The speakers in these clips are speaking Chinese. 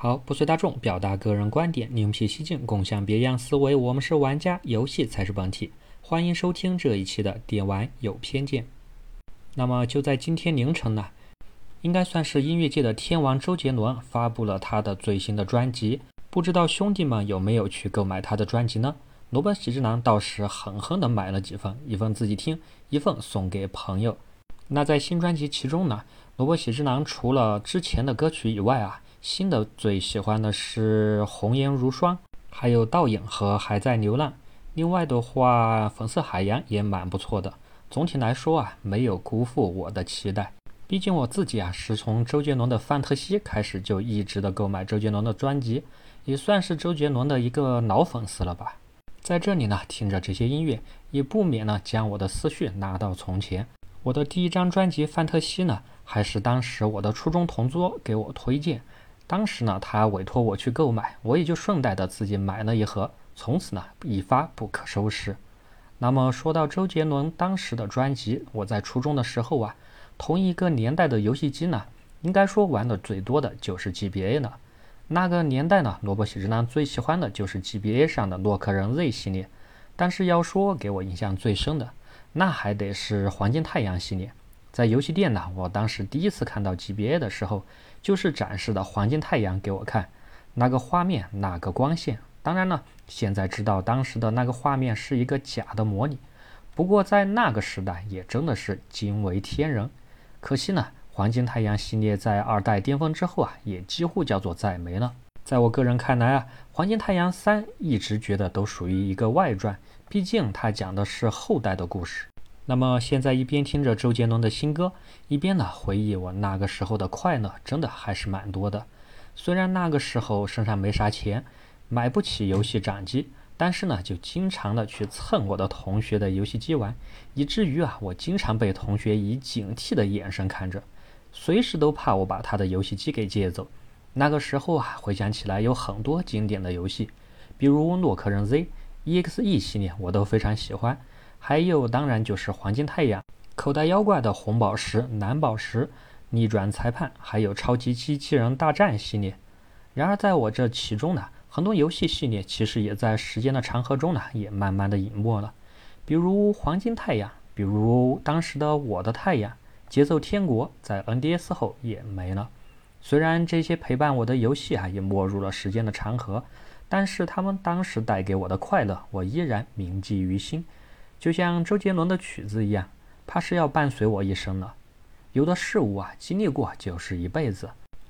好，不随大众，表达个人观点，另辟蹊径，共享别样思维。我们是玩家，游戏才是本体。欢迎收听这一期的《电玩有偏见》。那么就在今天凌晨呢，应该算是音乐界的天王周杰伦发布了他的最新的专辑。不知道兄弟们有没有去购买他的专辑呢？萝卜喜之郎倒是狠狠地买了几份，一份自己听，一份送给朋友。那在新专辑其中呢，萝卜喜之郎除了之前的歌曲以外啊。新的最喜欢的是《红颜如霜》，还有《倒影》和《还在流浪》。另外的话，《粉色海洋》也蛮不错的。总体来说啊，没有辜负我的期待。毕竟我自己啊，是从周杰伦的《范特西》开始就一直的购买周杰伦的专辑，也算是周杰伦的一个老粉丝了吧。在这里呢，听着这些音乐，也不免呢将我的思绪拉到从前。我的第一张专辑《范特西》呢，还是当时我的初中同桌给我推荐。当时呢，他委托我去购买，我也就顺带的自己买了一盒，从此呢一发不可收拾。那么说到周杰伦当时的专辑，我在初中的时候啊，同一个年代的游戏机呢，应该说玩的最多的就是 GBA 了。那个年代呢，萝卜喜之郎最喜欢的就是 GBA 上的洛克人 Z 系列，但是要说给我印象最深的，那还得是黄金太阳系列。在游戏店呢，我当时第一次看到 GBA 的时候。就是展示的黄金太阳给我看，那个画面，那个光线。当然了，现在知道当时的那个画面是一个假的模拟，不过在那个时代也真的是惊为天人。可惜呢，黄金太阳系列在二代巅峰之后啊，也几乎叫做再没了。在我个人看来啊，黄金太阳三一直觉得都属于一个外传，毕竟它讲的是后代的故事。那么现在一边听着周杰伦的新歌，一边呢回忆我那个时候的快乐，真的还是蛮多的。虽然那个时候身上没啥钱，买不起游戏掌机，但是呢就经常的去蹭我的同学的游戏机玩，以至于啊我经常被同学以警惕的眼神看着，随时都怕我把他的游戏机给借走。那个时候啊回想起来有很多经典的游戏，比如洛克人 Z、EXE 系列，我都非常喜欢。还有，当然就是黄金太阳、口袋妖怪的红宝石、蓝宝石、逆转裁判，还有超级机器人大战系列。然而，在我这其中呢，很多游戏系列其实也在时间的长河中呢，也慢慢的隐没了。比如黄金太阳，比如当时的我的太阳、节奏天国，在 NDS 后也没了。虽然这些陪伴我的游戏啊，也没入了时间的长河，但是他们当时带给我的快乐，我依然铭记于心。就像周杰伦的曲子一样，怕是要伴随我一生了。有的事物啊，经历过就是一辈子。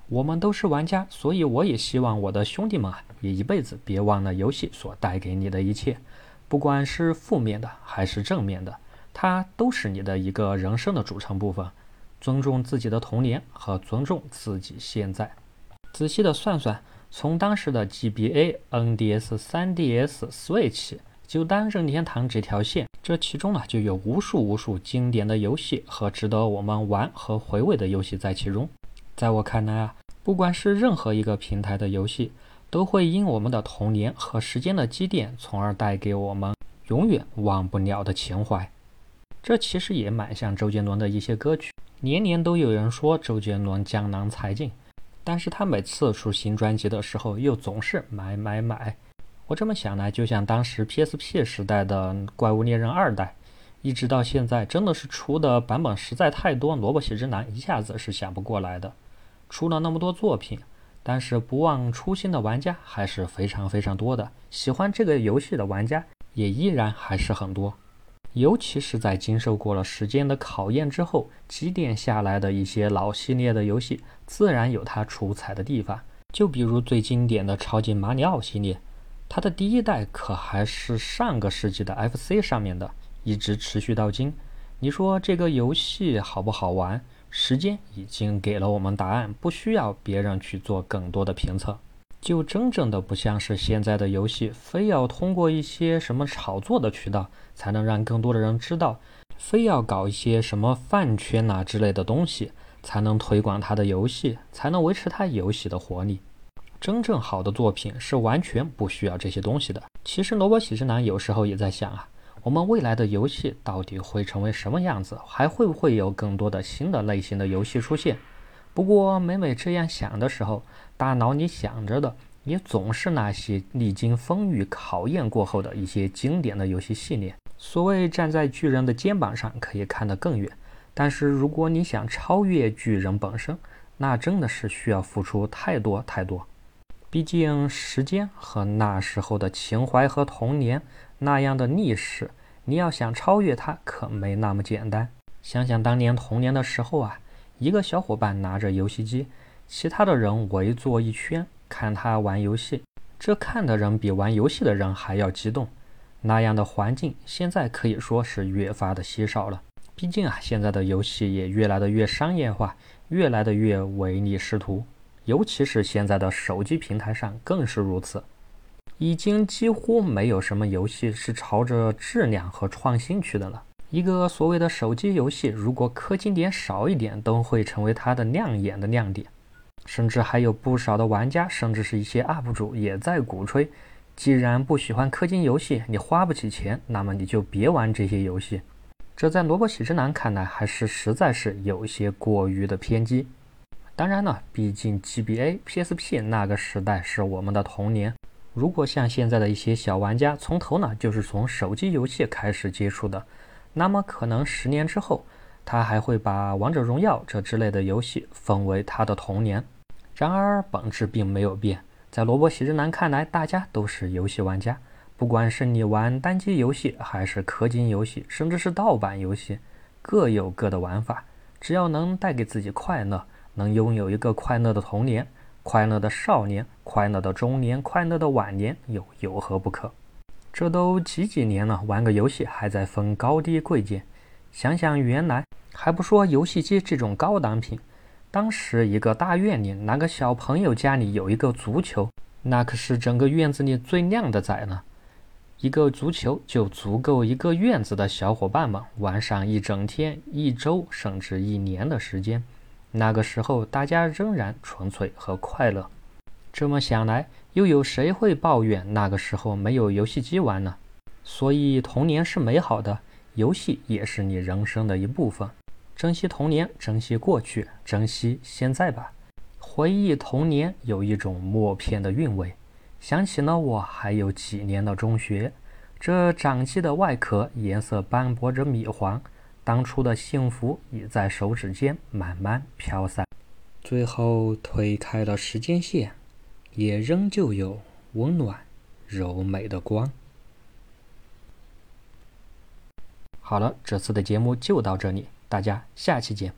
我们都是玩家，所以我也希望我的兄弟们啊，也一辈子别忘了游戏所带给你的一切，不管是负面的还是正面的，它都是你的一个人生的组成部分。尊重自己的童年和尊重自己现在。仔细的算算，从当时的 GBA、NDS、3DS、Switch。就单任天堂这条线，这其中呢就有无数无数经典的游戏和值得我们玩和回味的游戏在其中。在我看来啊，不管是任何一个平台的游戏，都会因我们的童年和时间的积淀，从而带给我们永远忘不了的情怀。这其实也蛮像周杰伦的一些歌曲，年年都有人说周杰伦江南才尽，但是他每次出新专辑的时候，又总是买买买。我这么想呢，就像当时 PSP 时代的《怪物猎人二代》，一直到现在，真的是出的版本实在太多，萝卜写之男一下子是想不过来的。出了那么多作品，但是不忘初心的玩家还是非常非常多的，喜欢这个游戏的玩家也依然还是很多。尤其是在经受过了时间的考验之后，积淀下来的一些老系列的游戏，自然有它出彩的地方。就比如最经典的超级马里奥系列。它的第一代可还是上个世纪的 FC 上面的，一直持续到今。你说这个游戏好不好玩？时间已经给了我们答案，不需要别人去做更多的评测。就真正的不像是现在的游戏，非要通过一些什么炒作的渠道才能让更多的人知道，非要搞一些什么饭圈啊之类的东西才能推广他的游戏，才能维持他游戏的活力。真正好的作品是完全不需要这些东西的。其实萝卜喜之男有时候也在想啊，我们未来的游戏到底会成为什么样子？还会不会有更多的新的类型的游戏出现？不过每每这样想的时候，大脑里想着的也总是那些历经风雨考验过后的一些经典的游戏系列。所谓站在巨人的肩膀上可以看得更远，但是如果你想超越巨人本身，那真的是需要付出太多太多。毕竟时间和那时候的情怀和童年那样的历史，你要想超越它，可没那么简单。想想当年童年的时候啊。一个小伙伴拿着游戏机，其他的人围坐一圈看他玩游戏。这看的人比玩游戏的人还要激动。那样的环境现在可以说是越发的稀少了。毕竟啊，现在的游戏也越来的越商业化，越来的越唯利是图。尤其是现在的手机平台上更是如此，已经几乎没有什么游戏是朝着质量和创新去的了。一个所谓的手机游戏，如果氪金点少一点，都会成为它的亮眼的亮点。甚至还有不少的玩家，甚至是一些 UP 主也在鼓吹：既然不喜欢氪金游戏，你花不起钱，那么你就别玩这些游戏。这在萝卜喜之男看来，还是实在是有些过于的偏激。当然了，毕竟 GBA、PSP 那个时代是我们的童年。如果像现在的一些小玩家，从头呢就是从手机游戏开始接触的。那么可能十年之后，他还会把王者荣耀这之类的游戏奉为他的童年。然而本质并没有变，在萝卜喜之男看来，大家都是游戏玩家。不管是你玩单机游戏，还是氪金游戏，甚至是盗版游戏，各有各的玩法。只要能带给自己快乐，能拥有一个快乐的童年、快乐的少年、快乐的中年、快乐的晚年，又有何不可？这都几几年了，玩个游戏还在分高低贵贱。想想原来，还不说游戏机这种高档品，当时一个大院里，哪个小朋友家里有一个足球，那可是整个院子里最靓的仔呢。一个足球就足够一个院子的小伙伴们玩上一整天、一周，甚至一年的时间。那个时候，大家仍然纯粹和快乐。这么想来，又有谁会抱怨那个时候没有游戏机玩呢？所以童年是美好的，游戏也是你人生的一部分。珍惜童年，珍惜过去，珍惜现在吧。回忆童年有一种默片的韵味，想起了我还有几年的中学，这掌机的外壳颜色斑驳着米黄，当初的幸福已在手指间慢慢飘散，最后推开了时间线。也仍旧有温暖、柔美的光。好了，这次的节目就到这里，大家下期见。